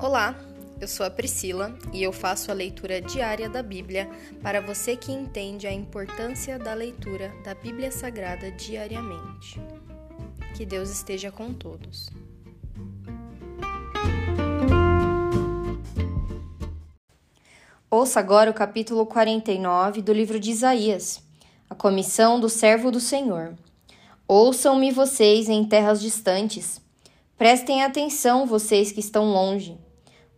Olá, eu sou a Priscila e eu faço a leitura diária da Bíblia para você que entende a importância da leitura da Bíblia Sagrada diariamente. Que Deus esteja com todos. Ouça agora o capítulo 49 do livro de Isaías, a comissão do servo do Senhor. Ouçam-me vocês em terras distantes. Prestem atenção, vocês que estão longe.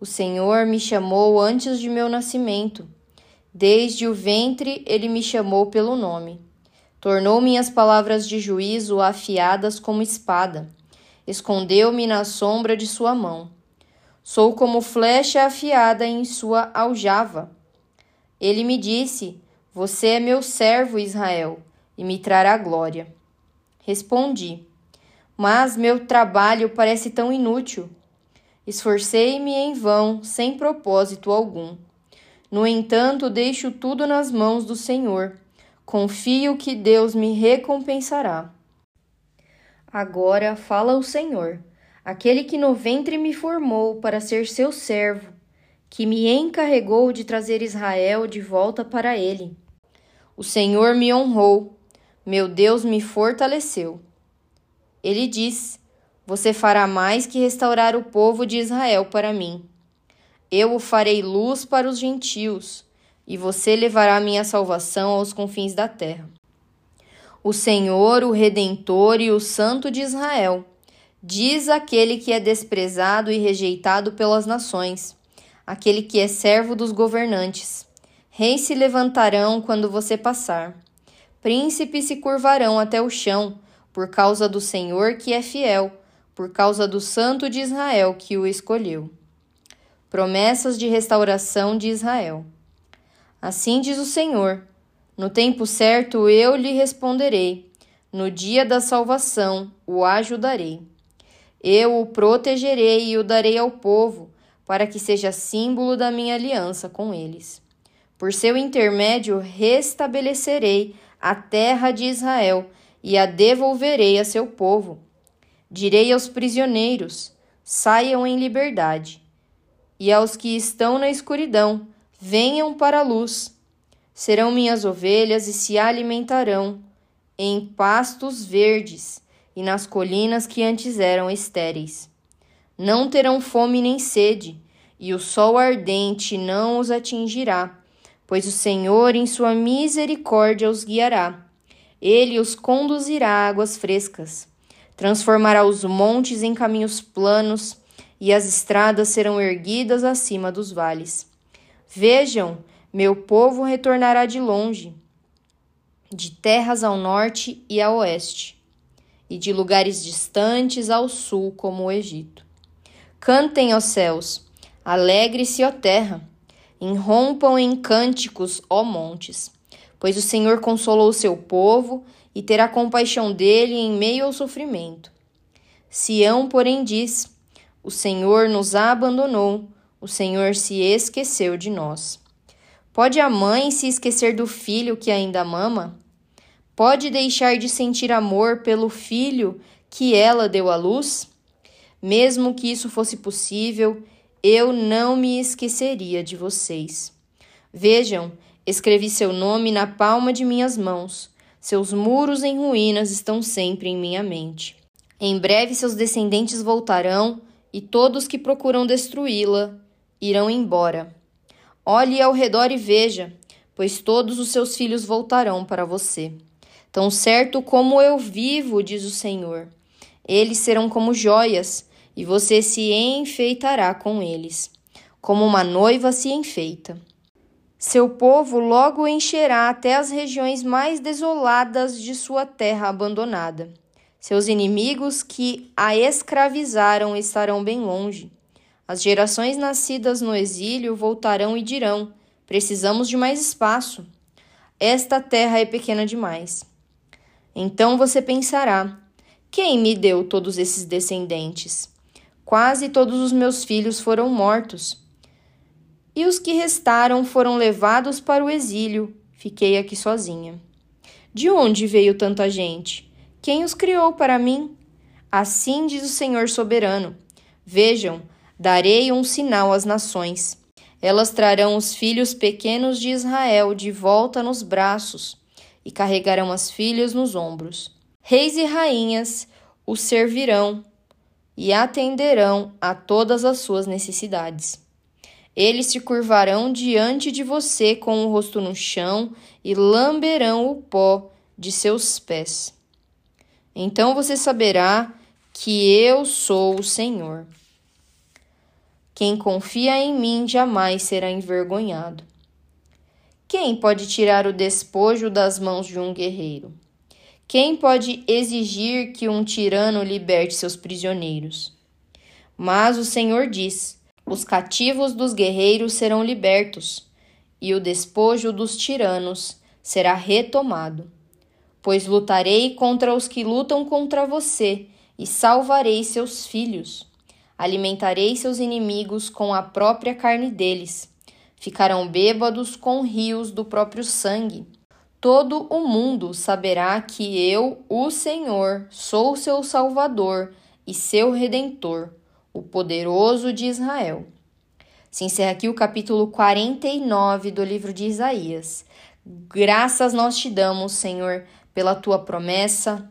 O Senhor me chamou antes de meu nascimento. Desde o ventre ele me chamou pelo nome. Tornou minhas palavras de juízo afiadas como espada. Escondeu-me na sombra de sua mão. Sou como flecha afiada em sua aljava. Ele me disse: Você é meu servo, Israel, e me trará glória. Respondi: Mas meu trabalho parece tão inútil. Esforcei-me em vão, sem propósito algum. No entanto, deixo tudo nas mãos do Senhor. Confio que Deus me recompensará. Agora fala o Senhor, aquele que no ventre me formou para ser seu servo, que me encarregou de trazer Israel de volta para ele. O Senhor me honrou meu Deus me fortaleceu. Ele diz: Você fará mais que restaurar o povo de Israel para mim. Eu o farei luz para os gentios, e você levará minha salvação aos confins da terra. O Senhor, o Redentor e o Santo de Israel, diz aquele que é desprezado e rejeitado pelas nações, aquele que é servo dos governantes. Reis se levantarão quando você passar Príncipes se curvarão até o chão, por causa do Senhor que é fiel, por causa do Santo de Israel que o escolheu. Promessas de restauração de Israel. Assim diz o Senhor: No tempo certo eu lhe responderei, no dia da salvação o ajudarei. Eu o protegerei e o darei ao povo, para que seja símbolo da minha aliança com eles. Por seu intermédio restabelecerei a terra de Israel e a devolverei a seu povo. Direi aos prisioneiros: saiam em liberdade, e aos que estão na escuridão: venham para a luz. Serão minhas ovelhas e se alimentarão em pastos verdes e nas colinas que antes eram estéreis. Não terão fome nem sede, e o sol ardente não os atingirá pois o Senhor, em sua misericórdia, os guiará. Ele os conduzirá a águas frescas. Transformará os montes em caminhos planos, e as estradas serão erguidas acima dos vales. Vejam, meu povo retornará de longe, de terras ao norte e a oeste, e de lugares distantes ao sul, como o Egito. Cantem, ó céus, alegre-se, ó terra, Enrompam em cânticos, ó montes, pois o Senhor consolou o seu povo e terá compaixão dele em meio ao sofrimento. Sião, porém, diz: O Senhor nos abandonou, o Senhor se esqueceu de nós. Pode a mãe se esquecer do filho que ainda mama? Pode deixar de sentir amor pelo filho que ela deu à luz? Mesmo que isso fosse possível, eu não me esqueceria de vocês. Vejam, escrevi seu nome na palma de minhas mãos. Seus muros em ruínas estão sempre em minha mente. Em breve seus descendentes voltarão e todos que procuram destruí-la irão embora. Olhe ao redor e veja, pois todos os seus filhos voltarão para você. Tão certo como eu vivo, diz o Senhor. Eles serão como joias e você se enfeitará com eles, como uma noiva se enfeita. Seu povo logo encherá até as regiões mais desoladas de sua terra abandonada. Seus inimigos que a escravizaram estarão bem longe. As gerações nascidas no exílio voltarão e dirão: Precisamos de mais espaço. Esta terra é pequena demais. Então você pensará: Quem me deu todos esses descendentes? Quase todos os meus filhos foram mortos. E os que restaram foram levados para o exílio. Fiquei aqui sozinha. De onde veio tanta gente? Quem os criou para mim? Assim diz o Senhor soberano. Vejam, Darei um sinal às nações. Elas trarão os filhos pequenos de Israel de volta nos braços e carregarão as filhas nos ombros. Reis e rainhas o servirão e atenderão a todas as suas necessidades. Eles se curvarão diante de você com o rosto no chão e lamberão o pó de seus pés. Então você saberá que eu sou o Senhor. Quem confia em mim jamais será envergonhado. Quem pode tirar o despojo das mãos de um guerreiro? Quem pode exigir que um tirano liberte seus prisioneiros? Mas o Senhor diz: os cativos dos guerreiros serão libertos, e o despojo dos tiranos será retomado. Pois lutarei contra os que lutam contra você, e salvarei seus filhos. Alimentarei seus inimigos com a própria carne deles. Ficarão bêbados com rios do próprio sangue. Todo o mundo saberá que eu, o Senhor, sou seu Salvador e seu Redentor, o poderoso de Israel. Se encerra aqui o capítulo 49 do livro de Isaías. Graças nós te damos, Senhor, pela tua promessa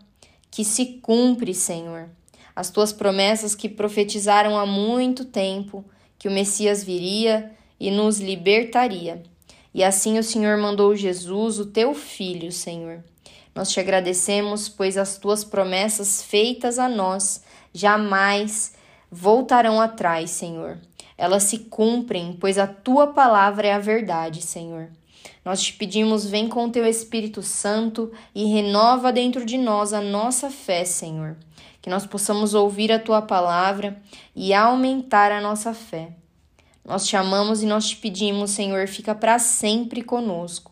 que se cumpre, Senhor. As tuas promessas que profetizaram há muito tempo que o Messias viria e nos libertaria. E assim o Senhor mandou Jesus, o teu filho, Senhor. Nós te agradecemos, pois as tuas promessas feitas a nós jamais voltarão atrás, Senhor. Elas se cumprem, pois a tua palavra é a verdade, Senhor. Nós te pedimos, vem com teu Espírito Santo e renova dentro de nós a nossa fé, Senhor. Que nós possamos ouvir a tua palavra e aumentar a nossa fé. Nós te amamos e nós te pedimos, Senhor, fica para sempre conosco.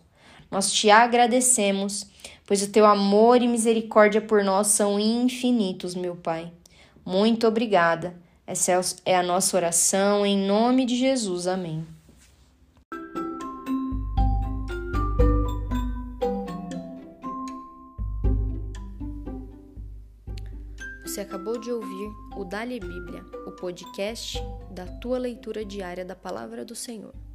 Nós te agradecemos, pois o teu amor e misericórdia por nós são infinitos, meu Pai. Muito obrigada. Essa é a nossa oração, em nome de Jesus. Amém. Você acabou de ouvir o Dali Bíblia, o podcast da tua leitura diária da Palavra do Senhor.